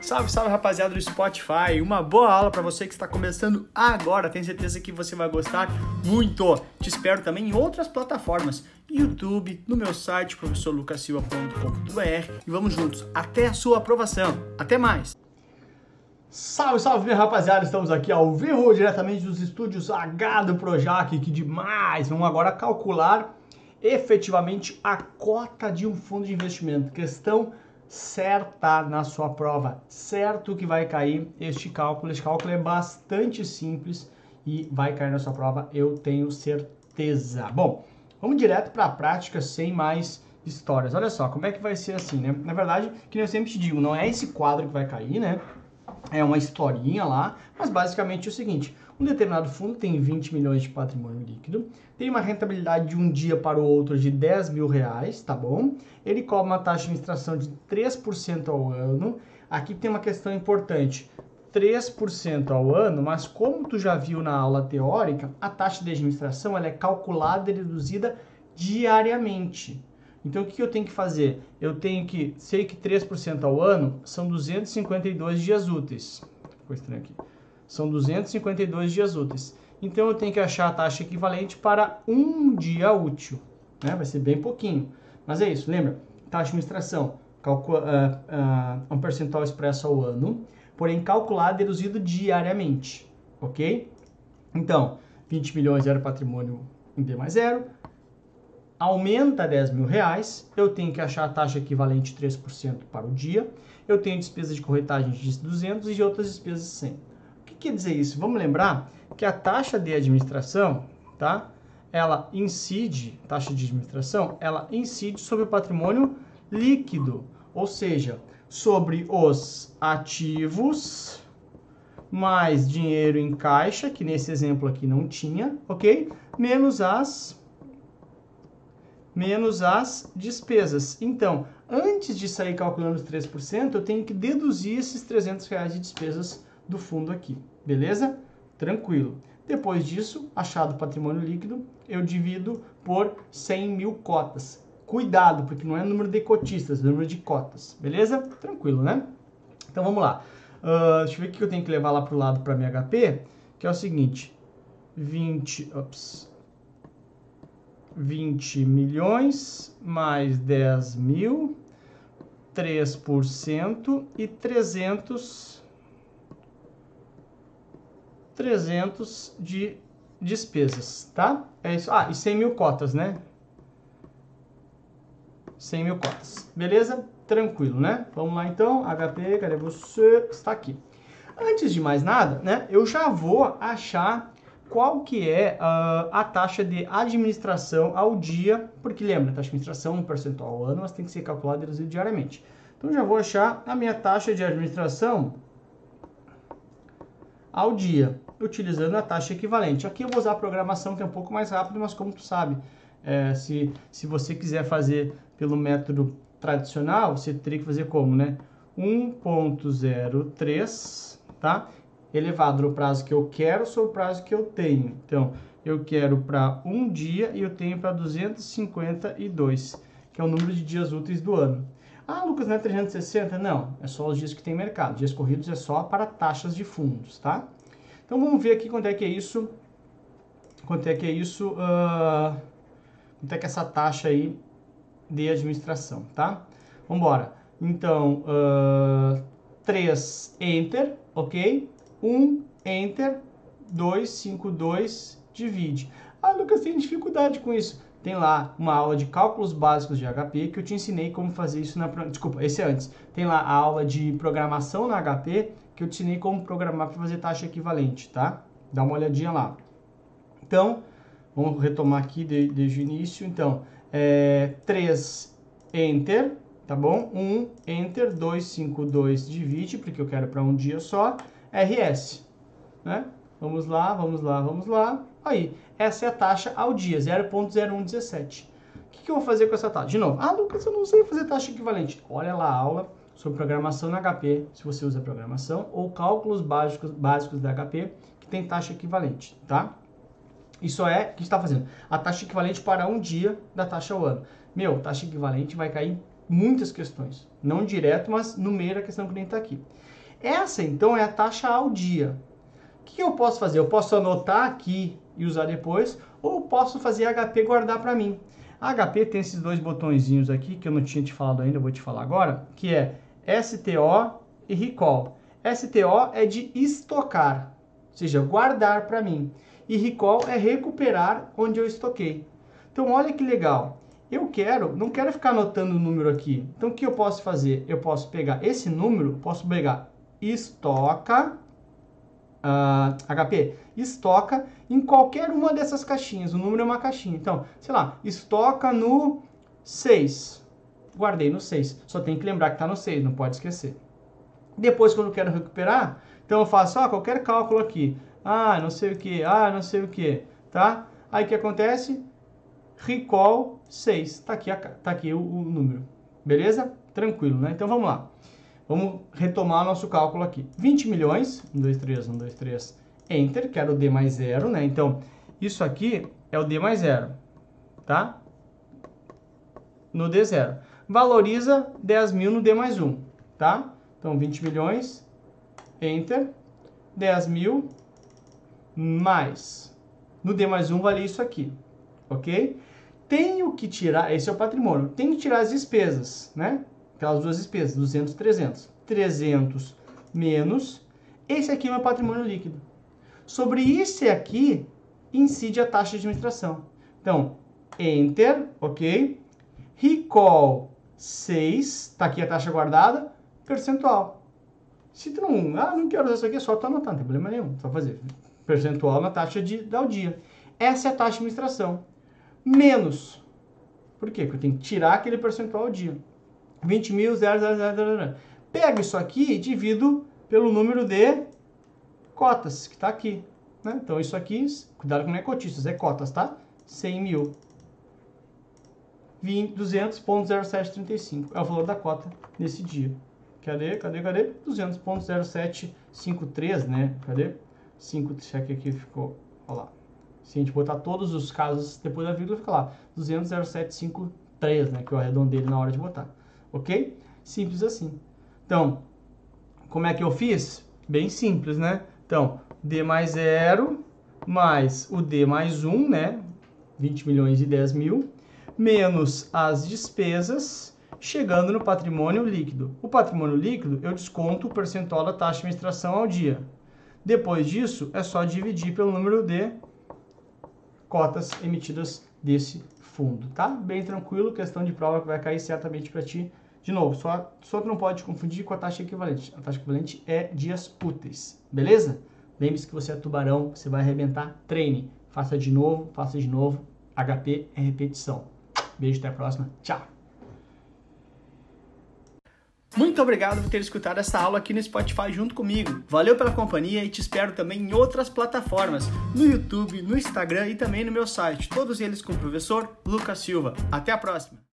Salve, salve rapaziada do Spotify. Uma boa aula para você que está começando agora. Tenho certeza que você vai gostar muito. Te espero também em outras plataformas, YouTube, no meu site professorlucasilva.com.br e vamos juntos até a sua aprovação. Até mais. Salve, salve, rapaziada! Estamos aqui ao vivo diretamente dos estúdios H do Projac. Que demais! Vamos agora calcular efetivamente a cota de um fundo de investimento. Questão certa na sua prova. Certo que vai cair este cálculo. Este cálculo é bastante simples e vai cair na sua prova, eu tenho certeza. Bom, vamos direto para a prática sem mais histórias. Olha só, como é que vai ser assim, né? Na verdade, que eu sempre te digo, não é esse quadro que vai cair, né? É uma historinha lá, mas basicamente é o seguinte: um determinado fundo tem 20 milhões de patrimônio líquido, tem uma rentabilidade de um dia para o outro de 10 mil reais, tá bom? Ele cobra uma taxa de administração de 3% ao ano. Aqui tem uma questão importante. 3% ao ano, mas como tu já viu na aula teórica, a taxa de administração ela é calculada e reduzida diariamente. Então o que eu tenho que fazer? Eu tenho que, sei que 3% ao ano são 252 dias úteis. Ficou estranho aqui. São 252 dias úteis. Então eu tenho que achar a taxa equivalente para um dia útil. Né? Vai ser bem pouquinho. Mas é isso, lembra? Taxa de administração, calcula, uh, uh, um percentual expresso ao ano, porém calculado e deduzido diariamente. Ok? Então, 20 milhões era patrimônio em D mais zero. Aumenta 10 mil reais, eu tenho que achar a taxa equivalente 3% para o dia. Eu tenho despesas de corretagem de 200 e de outras despesas 100 que quer dizer isso? Vamos lembrar que a taxa de administração, tá? Ela incide, taxa de administração, ela incide sobre o patrimônio líquido, ou seja, sobre os ativos mais dinheiro em caixa, que nesse exemplo aqui não tinha, ok? Menos as menos as despesas. Então, antes de sair calculando os 3%, eu tenho que deduzir esses 300 reais de despesas do fundo aqui. Beleza? Tranquilo. Depois disso, achado patrimônio líquido, eu divido por 100 mil cotas. Cuidado, porque não é número de cotistas, é número de cotas. Beleza? Tranquilo, né? Então vamos lá. Uh, deixa eu ver o que eu tenho que levar lá para o lado para minha HP, que é o seguinte: 20, ops, 20 milhões mais 10 mil, 3% e 300 300 de despesas, tá? É isso. Ah, e 100 mil cotas, né? 100 mil cotas. Beleza? Tranquilo, né? Vamos lá então. HP, cadê você? Está aqui. Antes de mais nada, né? Eu já vou achar qual que é uh, a taxa de administração ao dia, porque lembra, a taxa de administração, um percentual ao ano, mas tem que ser calculada e reduzido diariamente. Então já vou achar a minha taxa de administração ao dia utilizando a taxa equivalente. Aqui eu vou usar a programação que é um pouco mais rápido, mas como tu sabe, é, se, se você quiser fazer pelo método tradicional, você teria que fazer como, né? 1.03, tá? Elevado no prazo que eu quero sobre o prazo que eu tenho. Então, eu quero para um dia e eu tenho para 252, que é o número de dias úteis do ano. Ah, Lucas, não é 360? Não, é só os dias que tem mercado. Dias corridos é só para taxas de fundos, tá? Então vamos ver aqui quanto é que é isso. Quanto é que é isso. Uh, quanto é que é essa taxa aí de administração, tá? Vamos embora. Então, uh, 3 Enter, ok? 1 Enter, 2, 5, 2, divide. Ah, Lucas, tem dificuldade com isso. Tem lá uma aula de cálculos básicos de HP que eu te ensinei como fazer isso na... Desculpa, esse é antes. Tem lá a aula de programação na HP que eu te ensinei como programar para fazer taxa equivalente, tá? Dá uma olhadinha lá. Então, vamos retomar aqui de, desde o início. Então, é, 3, Enter, tá bom? 1, Enter, 2, 5, 2, divide, porque eu quero para um dia só. RS, né? Vamos lá, vamos lá, vamos lá. Aí, essa é a taxa ao dia, 0.0117. O que, que eu vou fazer com essa taxa? De novo, ah, Lucas, eu não sei fazer taxa equivalente. Olha lá a aula sobre programação na HP, se você usa programação, ou cálculos básicos, básicos da HP, que tem taxa equivalente, tá? Isso é, o que está fazendo? A taxa equivalente para um dia da taxa ao ano. Meu, taxa equivalente vai cair muitas questões. Não direto, mas no meio da questão que nem está aqui. Essa, então, é a taxa ao dia. O que eu posso fazer? Eu posso anotar aqui e usar depois, ou posso fazer HP guardar para mim. A HP tem esses dois botõezinhos aqui, que eu não tinha te falado ainda, vou te falar agora, que é STO e Recall. STO é de estocar, ou seja, guardar para mim. E Recall é recuperar onde eu estoquei. Então, olha que legal. Eu quero, não quero ficar anotando o número aqui. Então, o que eu posso fazer? Eu posso pegar esse número, posso pegar estoca, uh, ah, HP, estoca em qualquer uma dessas caixinhas. O número é uma caixinha. Então, sei lá, estoca no 6. Guardei no 6. Só tem que lembrar que está no 6, não pode esquecer. Depois, quando eu quero recuperar, então eu faço qualquer cálculo aqui. Ah, não sei o que, ah, não sei o que, tá? Aí o que acontece? Recall 6. Tá aqui, tá aqui o, o número. Beleza? Tranquilo, né? Então vamos lá. Vamos retomar nosso cálculo aqui. 20 milhões, 1, 2, 3, 1, 2, 3, Enter, que era o D mais zero, né? Então, isso aqui é o D mais zero, tá? No D zero. Valoriza 10 mil no D mais 1, tá? Então, 20 milhões, Enter, 10 mil, mais. No D mais 1 vale isso aqui, ok? Tenho que tirar, esse é o patrimônio, tenho que tirar as despesas, né? Aquelas duas despesas, 200, 300. 300 menos, esse aqui é o meu patrimônio líquido. Sobre isso aqui, incide a taxa de administração. Então, Enter, ok? Recall 6, tá aqui a taxa guardada, percentual. Se tu não, ah, não quero usar isso aqui, é só tu anotar, não tem problema nenhum, só fazer. Percentual na taxa de, ao dia. Essa é a taxa de administração. Menos. Por quê? Porque eu tenho que tirar aquele percentual ao dia. 20 mil, 0, 0, 0, 0, 0. Pego isso aqui e divido pelo número de cotas, que está aqui. Né? Então, isso aqui, cuidado com não é cotistas, é cotas, tá? 100 mil. 200.0735 é o valor da cota nesse dia. Cadê, cadê, cadê? 200.0753, né? Cadê? 5, cheque aqui ficou, olha lá. Se a gente botar todos os casos depois da vírgula, fica lá. 200.0753, né? Que eu arredondei na hora de botar ok? Simples assim. Então, como é que eu fiz? Bem simples, né? Então, D mais 0 mais o D mais 1, né? 20 milhões e 10 mil, menos as despesas, chegando no patrimônio líquido. O patrimônio líquido, eu desconto o percentual da taxa de administração ao dia. Depois disso, é só dividir pelo número de cotas emitidas desse fundo, tá? Bem tranquilo, questão de prova que vai cair certamente para ti de novo, só, só não pode confundir com a taxa equivalente. A taxa equivalente é dias úteis, beleza? Lembre-se que você é tubarão, você vai arrebentar, treine. Faça de novo, faça de novo. HP é repetição. Beijo, até a próxima. Tchau! Muito obrigado por ter escutado essa aula aqui no Spotify junto comigo. Valeu pela companhia e te espero também em outras plataformas, no YouTube, no Instagram e também no meu site, todos eles com o professor Lucas Silva. Até a próxima!